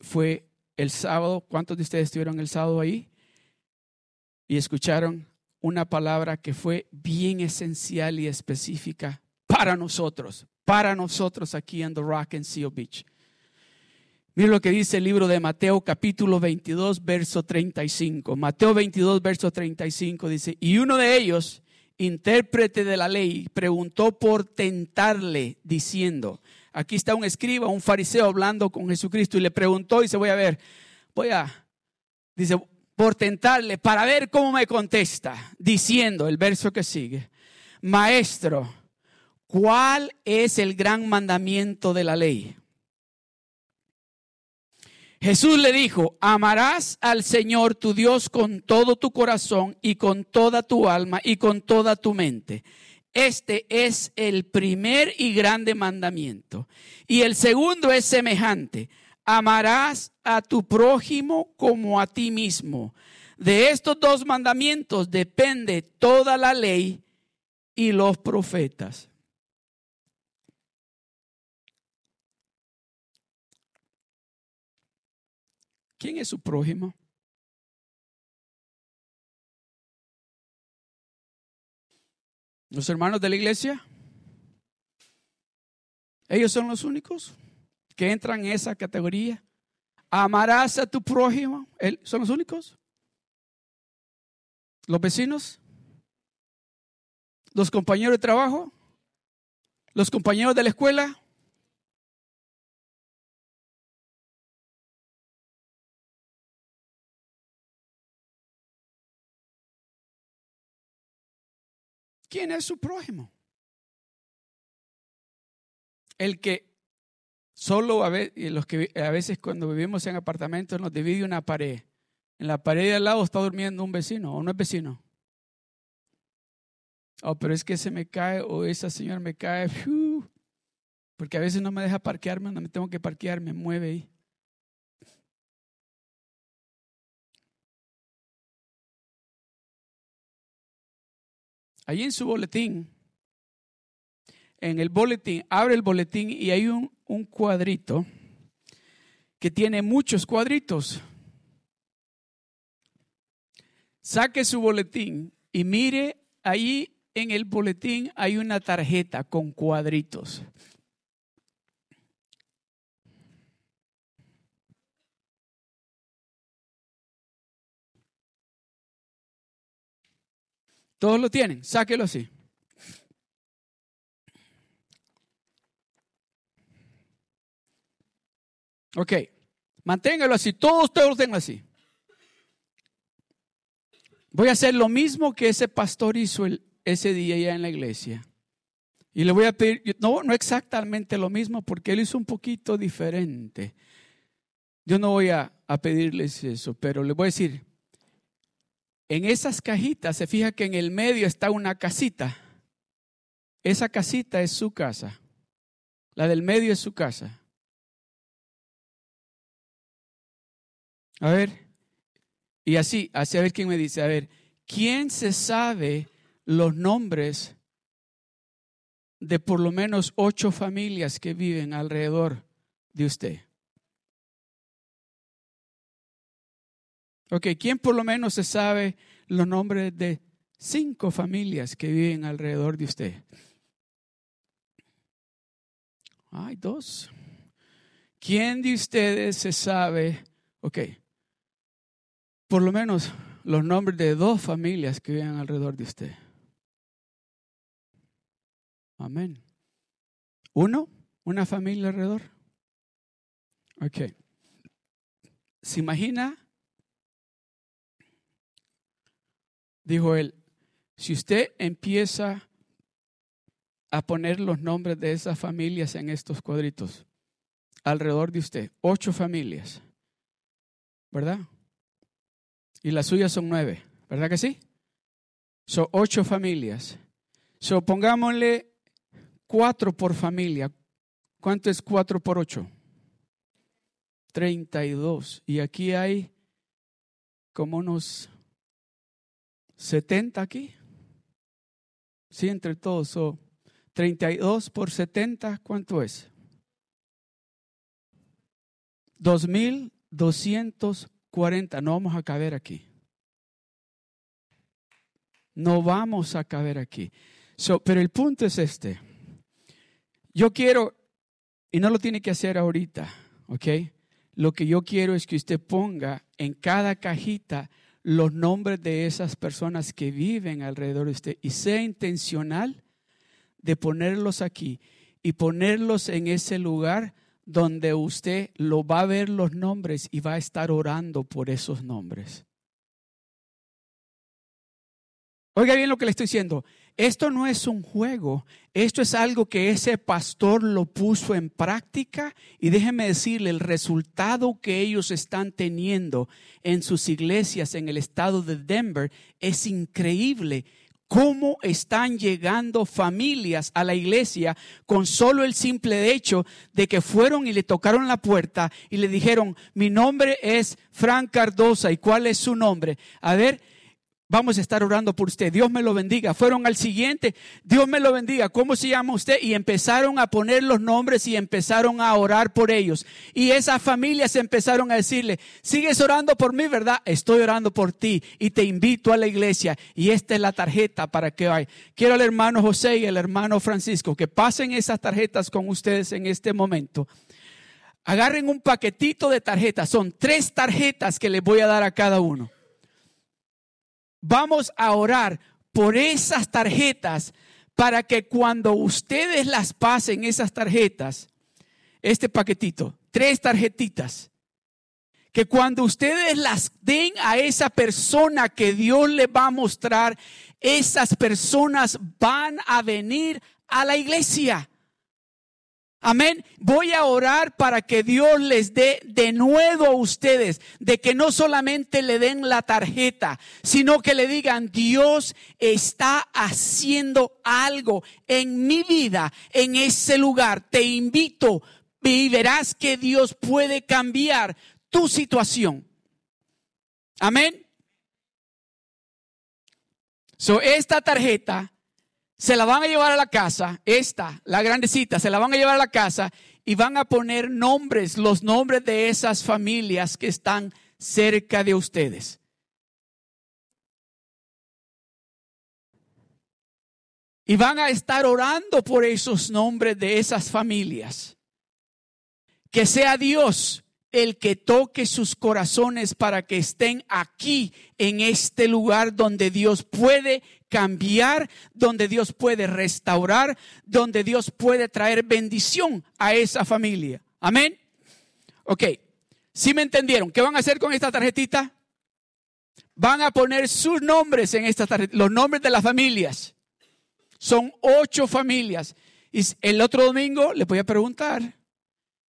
fue el sábado, ¿cuántos de ustedes estuvieron el sábado ahí? Y escucharon una palabra que fue bien esencial y específica para nosotros, para nosotros aquí en The Rock and Seal Beach. Miren lo que dice el libro de Mateo capítulo 22, verso 35. Mateo 22, verso 35 dice, y uno de ellos, intérprete de la ley, preguntó por tentarle, diciendo, Aquí está un escriba, un fariseo hablando con Jesucristo y le preguntó y dice, voy a ver, voy a, dice, por tentarle para ver cómo me contesta, diciendo el verso que sigue, maestro, ¿cuál es el gran mandamiento de la ley? Jesús le dijo, amarás al Señor tu Dios con todo tu corazón y con toda tu alma y con toda tu mente. Este es el primer y grande mandamiento. Y el segundo es semejante. Amarás a tu prójimo como a ti mismo. De estos dos mandamientos depende toda la ley y los profetas. ¿Quién es su prójimo? Los hermanos de la iglesia, ellos son los únicos que entran en esa categoría. Amarás a tu prójimo, son los únicos. Los vecinos, los compañeros de trabajo, los compañeros de la escuela. ¿Quién es su prójimo? El que solo a veces, cuando vivimos en apartamentos nos divide una pared. En la pared de al lado está durmiendo un vecino o no es vecino. Oh, pero es que se me cae o esa señora me cae. porque a veces no me deja parquearme, no me tengo que parquear, me mueve ahí. Allí en su boletín, en el boletín, abre el boletín y hay un, un cuadrito que tiene muchos cuadritos. Saque su boletín y mire ahí en el boletín hay una tarjeta con cuadritos. Todos lo tienen, sáquelo así. Ok, manténgalo así, todos ustedes lo tengan así. Voy a hacer lo mismo que ese pastor hizo ese día ya en la iglesia. Y le voy a pedir, no, no exactamente lo mismo, porque él hizo un poquito diferente. Yo no voy a, a pedirles eso, pero le voy a decir, en esas cajitas se fija que en el medio está una casita. Esa casita es su casa. La del medio es su casa. A ver, y así, así a ver quién me dice, a ver, ¿quién se sabe los nombres de por lo menos ocho familias que viven alrededor de usted? Ok, ¿quién por lo menos se sabe los nombres de cinco familias que viven alrededor de usted? Hay dos. ¿Quién de ustedes se sabe, ok, por lo menos los nombres de dos familias que viven alrededor de usted? Amén. ¿Uno? ¿Una familia alrededor? Ok. ¿Se imagina Dijo él, si usted empieza a poner los nombres de esas familias en estos cuadritos, alrededor de usted, ocho familias, ¿verdad? Y las suyas son nueve, ¿verdad que sí? Son ocho familias. So, pongámosle cuatro por familia. ¿Cuánto es cuatro por ocho? Treinta y dos. Y aquí hay como unos 70 aquí. Sí, entre todos. So, 32 por 70, ¿cuánto es? 2240. No vamos a caber aquí. No vamos a caber aquí. Pero el punto es este. Yo quiero, y no lo tiene que hacer ahorita, ¿ok? Lo que yo quiero es que usted ponga en cada cajita los nombres de esas personas que viven alrededor de usted y sea intencional de ponerlos aquí y ponerlos en ese lugar donde usted lo va a ver los nombres y va a estar orando por esos nombres. Oiga bien lo que le estoy diciendo. Esto no es un juego, esto es algo que ese pastor lo puso en práctica y déjeme decirle, el resultado que ellos están teniendo en sus iglesias en el estado de Denver es increíble. Cómo están llegando familias a la iglesia con solo el simple hecho de que fueron y le tocaron la puerta y le dijeron, mi nombre es Frank Cardosa y cuál es su nombre. A ver, Vamos a estar orando por usted. Dios me lo bendiga. Fueron al siguiente. Dios me lo bendiga. ¿Cómo se llama usted? Y empezaron a poner los nombres y empezaron a orar por ellos. Y esas familias empezaron a decirle, sigues orando por mí, ¿verdad? Estoy orando por ti y te invito a la iglesia. Y esta es la tarjeta para que vaya. Quiero al hermano José y al hermano Francisco que pasen esas tarjetas con ustedes en este momento. Agarren un paquetito de tarjetas. Son tres tarjetas que les voy a dar a cada uno vamos a orar por esas tarjetas para que cuando ustedes las pasen esas tarjetas, este paquetito, tres tarjetitas, que cuando ustedes las den a esa persona que Dios le va a mostrar, esas personas van a venir a la iglesia. Amén. Voy a orar para que Dios les dé de nuevo a ustedes, de que no solamente le den la tarjeta, sino que le digan, Dios está haciendo algo en mi vida, en ese lugar. Te invito y verás que Dios puede cambiar tu situación. Amén. So, esta tarjeta se la van a llevar a la casa, esta, la grandecita, se la van a llevar a la casa y van a poner nombres, los nombres de esas familias que están cerca de ustedes. Y van a estar orando por esos nombres de esas familias. Que sea Dios el que toque sus corazones para que estén aquí en este lugar donde Dios puede cambiar, donde Dios puede restaurar, donde Dios puede traer bendición a esa familia. Amén. Ok, si me entendieron, ¿qué van a hacer con esta tarjetita? Van a poner sus nombres en esta tarjeta, los nombres de las familias. Son ocho familias. Y el otro domingo les voy a preguntar.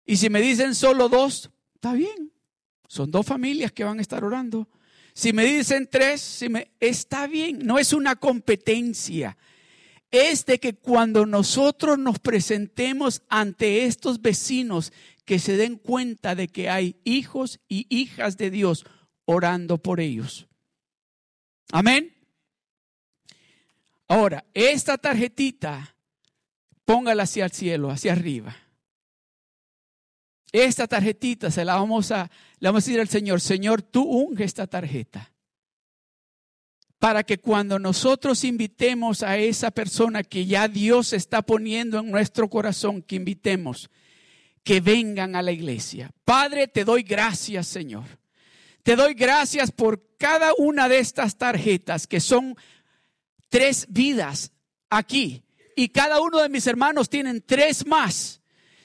Y si me dicen solo dos, Está bien. Son dos familias que van a estar orando. Si me dicen tres, si me, está bien. No es una competencia. Es de que cuando nosotros nos presentemos ante estos vecinos, que se den cuenta de que hay hijos y hijas de Dios orando por ellos. Amén. Ahora, esta tarjetita, póngala hacia el cielo, hacia arriba. Esta tarjetita se la vamos a, le vamos a decir al Señor, Señor, tú unge esta tarjeta. Para que cuando nosotros invitemos a esa persona que ya Dios está poniendo en nuestro corazón, que invitemos, que vengan a la iglesia. Padre, te doy gracias, Señor. Te doy gracias por cada una de estas tarjetas que son tres vidas aquí. Y cada uno de mis hermanos tienen tres más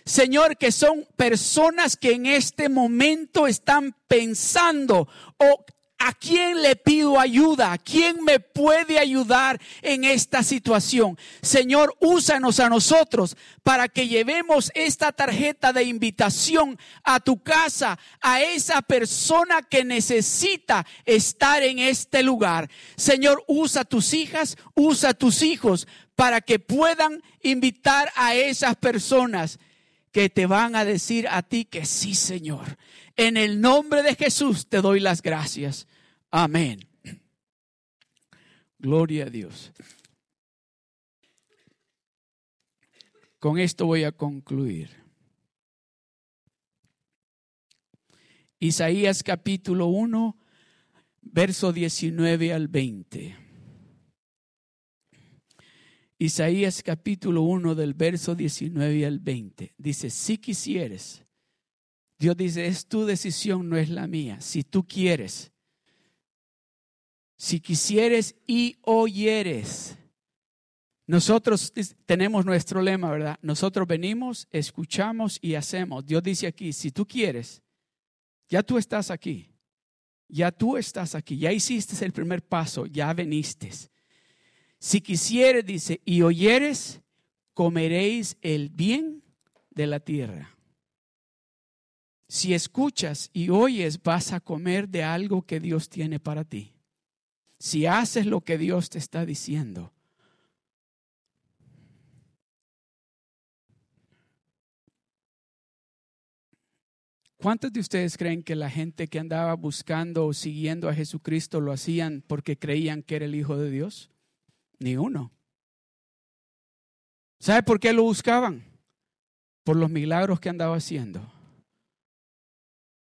Señor, que son personas que en este momento están pensando o ¿A quién le pido ayuda? ¿A quién me puede ayudar en esta situación? Señor, úsanos a nosotros para que llevemos esta tarjeta de invitación a tu casa, a esa persona que necesita estar en este lugar. Señor, usa tus hijas, usa tus hijos para que puedan invitar a esas personas que te van a decir a ti que sí, Señor. En el nombre de Jesús te doy las gracias. Amén. Gloria a Dios. Con esto voy a concluir. Isaías capítulo 1, verso 19 al 20. Isaías capítulo 1 del verso 19 al 20. Dice, si quisieres, Dios dice, es tu decisión, no es la mía. Si tú quieres, si quisieres y oyeres. Nosotros tenemos nuestro lema, ¿verdad? Nosotros venimos, escuchamos y hacemos. Dios dice aquí, si tú quieres, ya tú estás aquí. Ya tú estás aquí, ya hiciste el primer paso, ya veniste. Si quisieres, dice, y oyeres, comeréis el bien de la tierra. Si escuchas y oyes, vas a comer de algo que Dios tiene para ti. Si haces lo que Dios te está diciendo. ¿Cuántos de ustedes creen que la gente que andaba buscando o siguiendo a Jesucristo lo hacían porque creían que era el Hijo de Dios? Ni uno. ¿Sabe por qué lo buscaban? Por los milagros que andaba haciendo.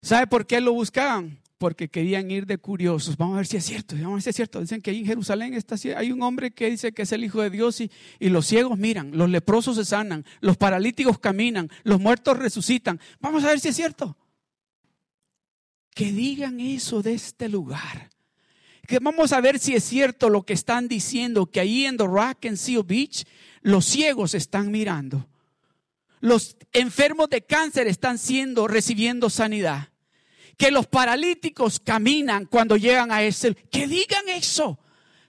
¿Sabe por qué lo buscaban? Porque querían ir de curiosos. Vamos a ver si es cierto. Vamos a ver si es cierto. Dicen que ahí en Jerusalén está, hay un hombre que dice que es el Hijo de Dios y, y los ciegos miran, los leprosos se sanan, los paralíticos caminan, los muertos resucitan. Vamos a ver si es cierto. Que digan eso de este lugar que vamos a ver si es cierto lo que están diciendo, que ahí en The Rock and Seal Beach los ciegos están mirando. Los enfermos de cáncer están siendo, recibiendo sanidad. que los paralíticos caminan cuando llegan a ese, que digan eso.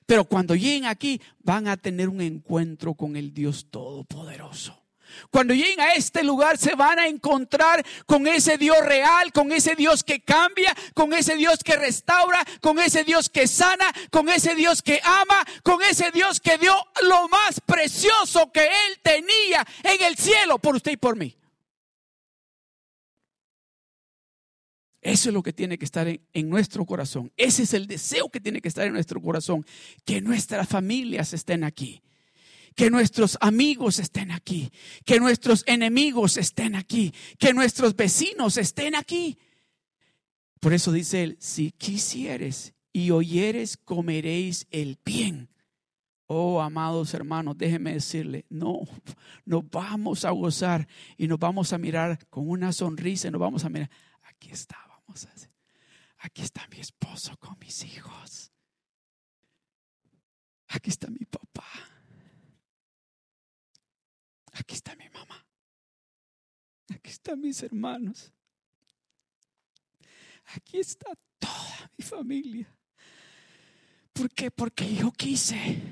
Pero cuando lleguen aquí van a tener un encuentro con el Dios Todopoderoso. Cuando lleguen a este lugar se van a encontrar con ese Dios real, con ese Dios que cambia, con ese Dios que restaura, con ese Dios que sana, con ese Dios que ama, con ese Dios que dio lo más precioso que Él tenía en el cielo por usted y por mí. Eso es lo que tiene que estar en, nuestro corazón. Ese es el deseo que tiene que estar en nuestro corazón. Que nuestras familias estén aquí. Que nuestros amigos estén aquí. Que nuestros enemigos estén aquí. Que nuestros vecinos estén aquí. Por eso dice él, si quisieres y oyeres, comeréis el bien. Oh, amados hermanos, déjenme decirle, no, nos vamos a gozar y nos vamos a mirar con una sonrisa y nos vamos a mirar, aquí está Aquí está mi esposo con mis hijos. Aquí está mi papá. Aquí está mi mamá. Aquí están mis hermanos. Aquí está toda mi familia. ¿Por qué? Porque yo quise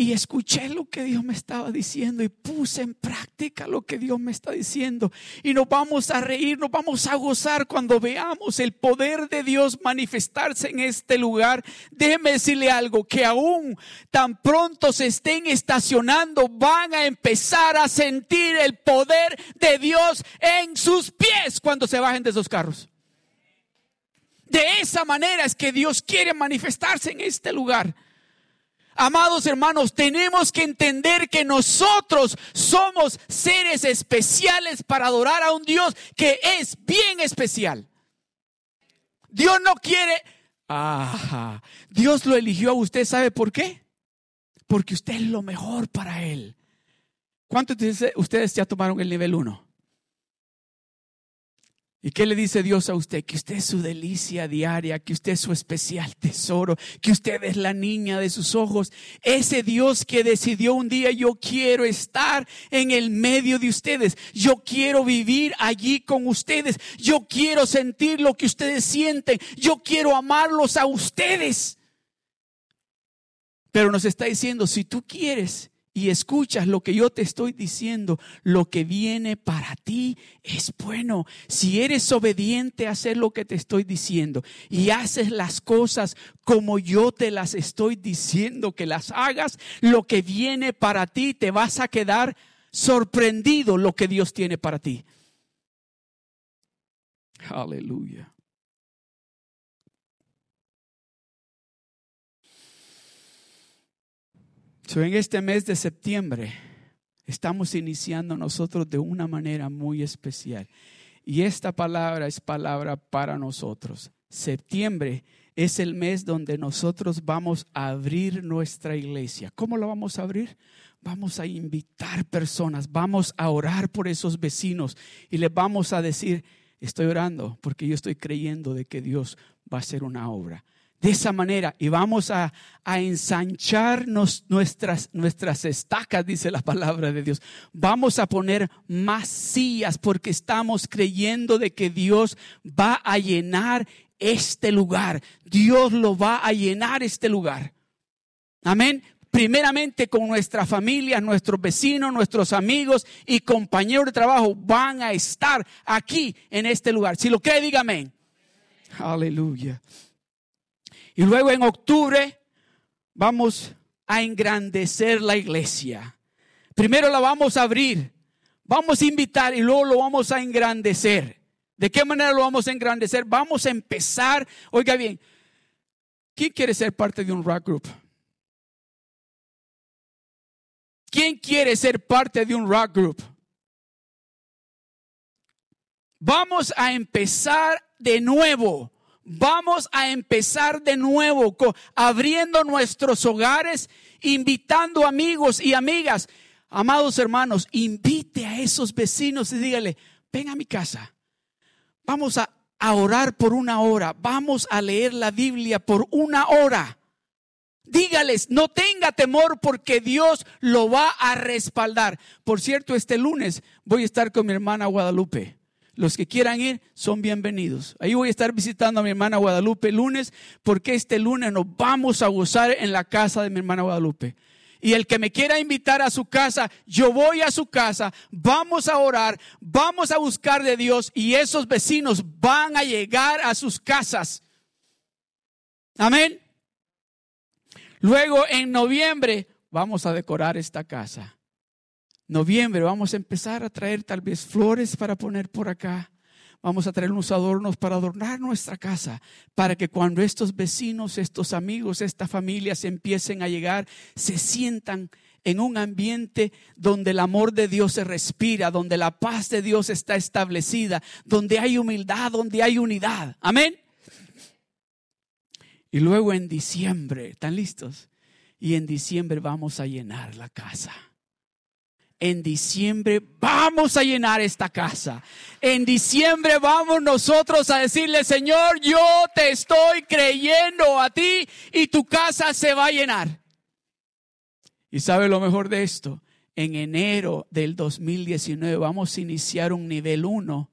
y escuché lo que Dios me estaba diciendo y puse en práctica lo que Dios me está diciendo. Y nos vamos a reír, nos vamos a gozar cuando veamos el poder de Dios manifestarse en este lugar. Déjeme decirle algo, que aún tan pronto se estén estacionando, van a empezar a sentir el poder de Dios en sus pies cuando se bajen de esos carros. De esa manera es que Dios quiere manifestarse en este lugar. Amados hermanos, tenemos que entender que nosotros somos seres especiales para adorar a un Dios que es bien especial. Dios no quiere... Ajá. Dios lo eligió a usted, ¿sabe por qué? Porque usted es lo mejor para Él. ¿Cuántos de ustedes ya tomaron el nivel 1? ¿Y qué le dice Dios a usted? Que usted es su delicia diaria, que usted es su especial tesoro, que usted es la niña de sus ojos. Ese Dios que decidió un día, yo quiero estar en el medio de ustedes, yo quiero vivir allí con ustedes, yo quiero sentir lo que ustedes sienten, yo quiero amarlos a ustedes. Pero nos está diciendo, si tú quieres y escuchas lo que yo te estoy diciendo, lo que viene para ti es bueno. Si eres obediente a hacer lo que te estoy diciendo y haces las cosas como yo te las estoy diciendo que las hagas, lo que viene para ti te vas a quedar sorprendido lo que Dios tiene para ti. Aleluya. En este mes de septiembre estamos iniciando nosotros de una manera muy especial. Y esta palabra es palabra para nosotros. Septiembre es el mes donde nosotros vamos a abrir nuestra iglesia. ¿Cómo lo vamos a abrir? Vamos a invitar personas, vamos a orar por esos vecinos y les vamos a decir, estoy orando porque yo estoy creyendo de que Dios va a hacer una obra de esa manera y vamos a, a ensancharnos nuestras, nuestras estacas, dice la palabra de Dios. Vamos a poner más sillas porque estamos creyendo de que Dios va a llenar este lugar. Dios lo va a llenar este lugar. Amén. Primeramente con nuestra familia, nuestros vecinos, nuestros amigos y compañeros de trabajo van a estar aquí en este lugar. Si lo cree, dígame. Aleluya. Y luego en octubre vamos a engrandecer la iglesia. Primero la vamos a abrir, vamos a invitar y luego lo vamos a engrandecer. ¿De qué manera lo vamos a engrandecer? Vamos a empezar, oiga bien, ¿quién quiere ser parte de un rock group? ¿Quién quiere ser parte de un rock group? Vamos a empezar de nuevo Vamos a empezar de nuevo, abriendo nuestros hogares, invitando amigos y amigas. Amados hermanos, invite a esos vecinos y dígale, ven a mi casa. Vamos a, a orar por una hora. Vamos a leer la Biblia por una hora. Dígales, no tenga temor porque Dios lo va a respaldar. Por cierto, este lunes voy a estar con mi hermana Guadalupe. Los que quieran ir son bienvenidos. Ahí voy a estar visitando a mi hermana Guadalupe lunes, porque este lunes nos vamos a gozar en la casa de mi hermana Guadalupe. Y el que me quiera invitar a su casa, yo voy a su casa, vamos a orar, vamos a buscar de Dios y esos vecinos van a llegar a sus casas. Amén. Luego en noviembre vamos a decorar esta casa noviembre vamos a empezar a traer tal vez flores para poner por acá. Vamos a traer unos adornos para adornar nuestra casa, para que cuando estos vecinos, estos amigos, estas familias empiecen a llegar, se sientan en un ambiente donde el amor de Dios se respira, donde la paz de Dios está establecida, donde hay humildad, donde hay unidad. Amén. Y luego en diciembre, ¿están listos? Y en diciembre vamos a llenar la casa en diciembre vamos a llenar esta casa. En diciembre vamos nosotros a decirle, Señor, yo te estoy creyendo a ti y tu casa se va a llenar. Y sabe lo mejor de esto, en enero del 2019 vamos a iniciar un nivel 1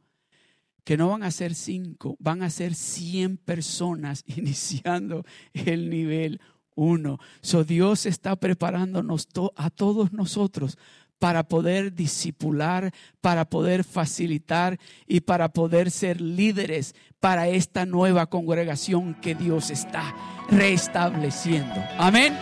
que no van a ser 5, van a ser 100 personas iniciando el nivel 1. So Dios está preparándonos a todos nosotros para poder disipular, para poder facilitar y para poder ser líderes para esta nueva congregación que Dios está restableciendo. Amén.